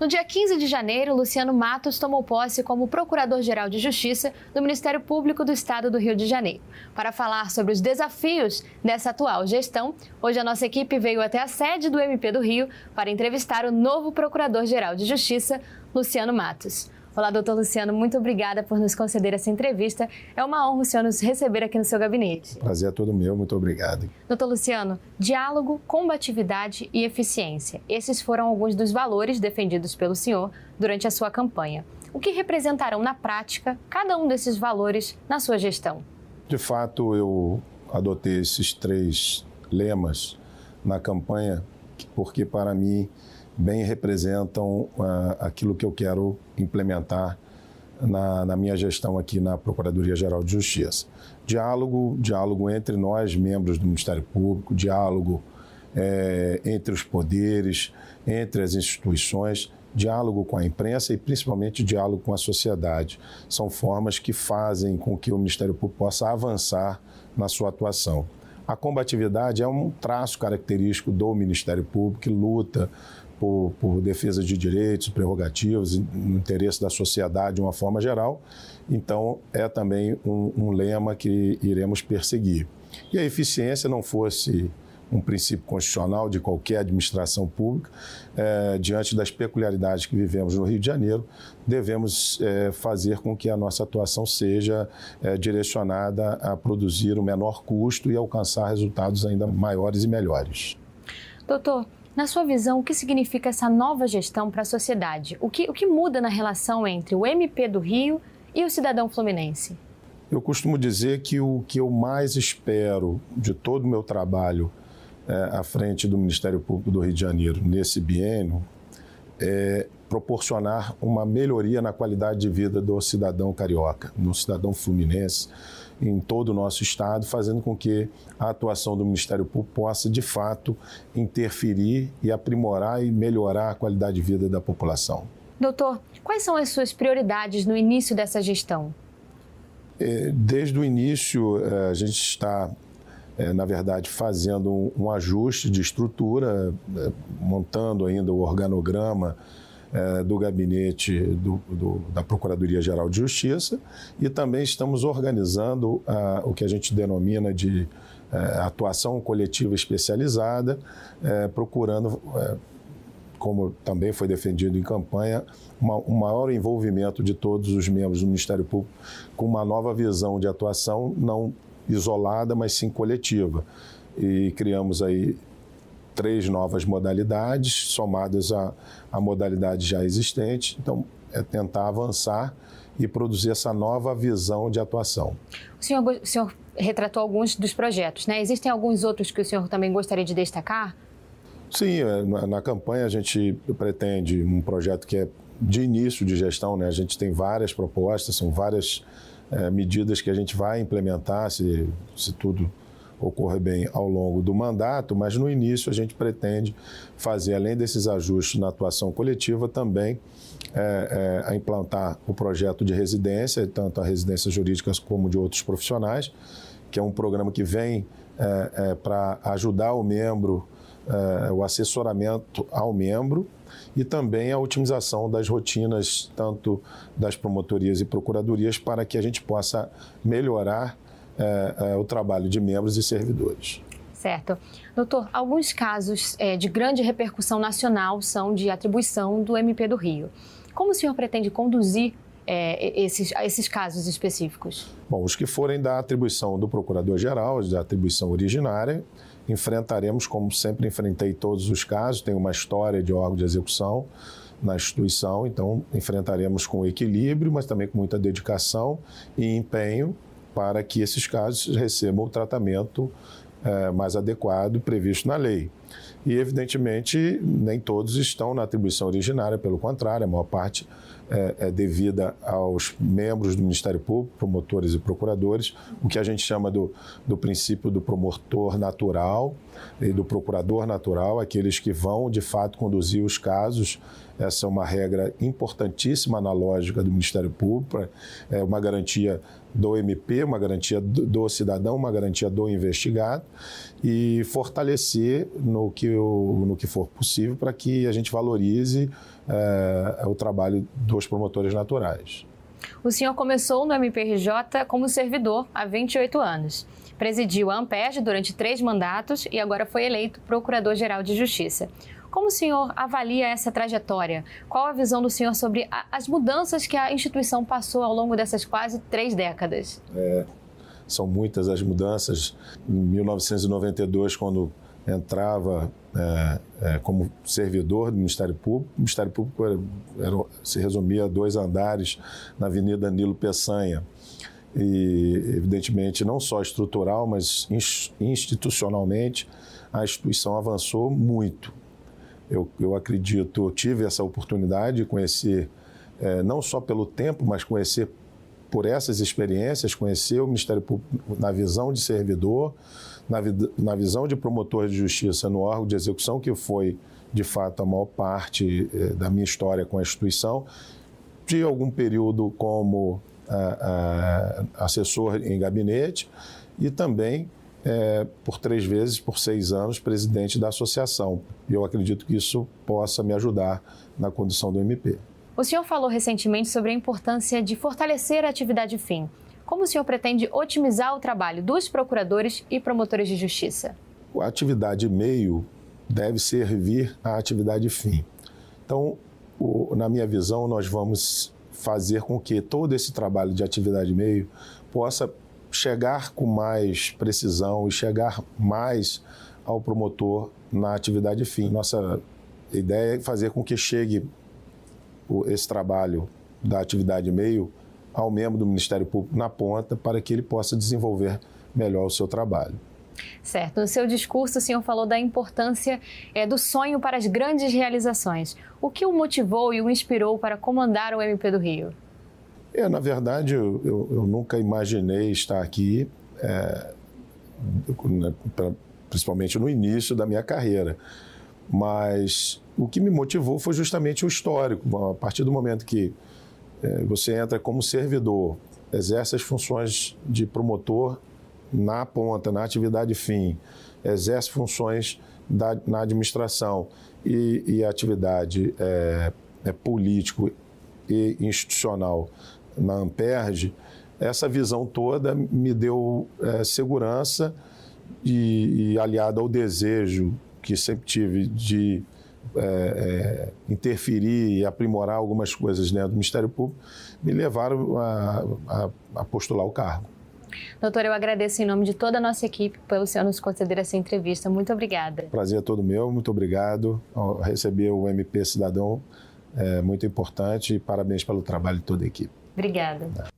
No dia 15 de janeiro, Luciano Matos tomou posse como Procurador-Geral de Justiça do Ministério Público do Estado do Rio de Janeiro. Para falar sobre os desafios dessa atual gestão, hoje a nossa equipe veio até a sede do MP do Rio para entrevistar o novo Procurador-Geral de Justiça, Luciano Matos. Olá, doutor Luciano, muito obrigada por nos conceder essa entrevista. É uma honra o senhor nos receber aqui no seu gabinete. Prazer é todo meu, muito obrigado. Doutor Luciano, diálogo, combatividade e eficiência. Esses foram alguns dos valores defendidos pelo senhor durante a sua campanha. O que representarão na prática cada um desses valores na sua gestão? De fato, eu adotei esses três lemas na campanha porque, para mim, bem representam uh, aquilo que eu quero implementar na, na, minha gestão aqui na Procuradoria-Geral de Justiça. Diálogo, diálogo entre nós, membros do Ministério Público, diálogo é, entre os poderes, entre as instituições, diálogo com a imprensa e principalmente diálogo com a sociedade. São formas que fazem com que o Ministério Público possa avançar na sua atuação. A combatividade é um traço característico do Ministério Público que luta por, por defesa de direitos, prerrogativas, no interesse da sociedade de uma forma geral. Então, é também um, um lema que iremos perseguir. E a eficiência não fosse um princípio constitucional de qualquer administração pública, é, diante das peculiaridades que vivemos no Rio de Janeiro, devemos é, fazer com que a nossa atuação seja é, direcionada a produzir o menor custo e alcançar resultados ainda maiores e melhores. Doutor, na sua visão, o que significa essa nova gestão para a sociedade? O que, o que muda na relação entre o MP do Rio e o cidadão fluminense? Eu costumo dizer que o que eu mais espero de todo o meu trabalho é, à frente do Ministério Público do Rio de Janeiro nesse biênio é proporcionar uma melhoria na qualidade de vida do cidadão carioca, no cidadão fluminense, em todo o nosso estado, fazendo com que a atuação do Ministério Público possa, de fato, interferir e aprimorar e melhorar a qualidade de vida da população. Doutor, quais são as suas prioridades no início dessa gestão? É, desde o início, é, a gente está, é, na verdade, fazendo um ajuste de estrutura, montando ainda o organograma é, do gabinete do, do, da Procuradoria-Geral de Justiça e também estamos organizando ah, o que a gente denomina de é, atuação coletiva especializada, é, procurando é, como também foi defendido em campanha, uma, um maior envolvimento de todos os membros do Ministério Público com uma nova visão de atuação, não isolada, mas sim coletiva. E criamos aí três novas modalidades, somadas à, à modalidade já existente. Então, é tentar avançar e produzir essa nova visão de atuação. O senhor, o senhor retratou alguns dos projetos, né? Existem alguns outros que o senhor também gostaria de destacar? Sim, é, na, na campanha a gente pretende um projeto que é de início de gestão, né? A gente tem várias propostas, são várias é, medidas que a gente vai implementar, se, se tudo ocorrer bem ao longo do mandato, mas no início a gente pretende fazer, além desses ajustes na atuação coletiva, também é, é, implantar o projeto de residência, tanto a residência jurídica como de outros profissionais, que é um programa que vem é, é para ajudar o membro, é, o assessoramento ao membro e também a otimização das rotinas, tanto das promotorias e procuradorias, para que a gente possa melhorar é, é, o trabalho de membros e servidores. Certo. Doutor, alguns casos é, de grande repercussão nacional são de atribuição do MP do Rio. Como o senhor pretende conduzir é, esses, esses casos específicos? Bom, os que forem da atribuição do Procurador-Geral, da atribuição originária, enfrentaremos, como sempre enfrentei todos os casos, tem uma história de órgão de execução na instituição, então enfrentaremos com equilíbrio, mas também com muita dedicação e empenho para que esses casos recebam o tratamento é, mais adequado previsto na lei. E, evidentemente, nem todos estão na atribuição originária, pelo contrário, a maior parte é, é devida aos membros do Ministério Público, promotores e procuradores, o que a gente chama do, do princípio do promotor natural e do procurador natural, aqueles que vão, de fato, conduzir os casos. Essa é uma regra importantíssima na lógica do Ministério Público, é uma garantia do MP, uma garantia do cidadão, uma garantia do investigado e fortalecer no que, no que for possível para que a gente valorize é, o trabalho dos promotores naturais. O senhor começou no MPRJ como servidor há 28 anos. Presidiu a Ampeg durante três mandatos e agora foi eleito Procurador-Geral de Justiça. Como o senhor avalia essa trajetória? Qual a visão do senhor sobre a, as mudanças que a instituição passou ao longo dessas quase três décadas? É, são muitas as mudanças. Em 1992, quando entrava é, é, como servidor do Ministério Público. O Ministério Público era, era, se resumia a dois andares na Avenida Nilo Peçanha. E, evidentemente, não só estrutural, mas institucionalmente, a instituição avançou muito. Eu, eu acredito, eu tive essa oportunidade de conhecer, é, não só pelo tempo, mas conhecer por essas experiências, conhecer o Ministério Público na visão de servidor, na, na visão de promotor de justiça no órgão de execução, que foi, de fato, a maior parte eh, da minha história com a instituição, de algum período como ah, ah, assessor em gabinete e também é, por três vezes, por seis anos, presidente da associação. E eu acredito que isso possa me ajudar na condução do MP. O senhor falou recentemente sobre a importância de fortalecer a atividade fim. Como o senhor pretende otimizar o trabalho dos procuradores e promotores de justiça? A atividade meio deve servir à atividade fim. Então, o, na minha visão, nós vamos fazer com que todo esse trabalho de atividade meio possa chegar com mais precisão e chegar mais ao promotor na atividade fim. Nossa ideia é fazer com que chegue esse trabalho da atividade meio ao membro do Ministério Público na ponta para que ele possa desenvolver melhor o seu trabalho. Certo. No seu discurso, o senhor falou da importância é, do sonho para as grandes realizações. O que o motivou e o inspirou para comandar o MP do Rio? É, na verdade, eu, eu, eu nunca imaginei estar aqui, é, principalmente no início da minha carreira. Mas o que me motivou foi justamente o histórico. A partir do momento que é, você entra como servidor, exerce as funções de promotor na ponta, na atividade fim, exerce funções da, na administração e, e atividade é, é, político e institucional na Amperge, essa visão toda me deu é, segurança e, e aliado ao desejo que sempre tive de é, é, interferir e aprimorar algumas coisas dentro do Ministério Público, me levaram a, a, a, postular o cargo. Doutor, eu agradeço em nome de toda a nossa equipe pelo senhor nos conceder essa entrevista. Muito obrigada. Prazer é todo meu, muito obrigado. Receber o MP Cidadão é muito importante e parabéns pelo trabalho de toda a equipe. Obrigada.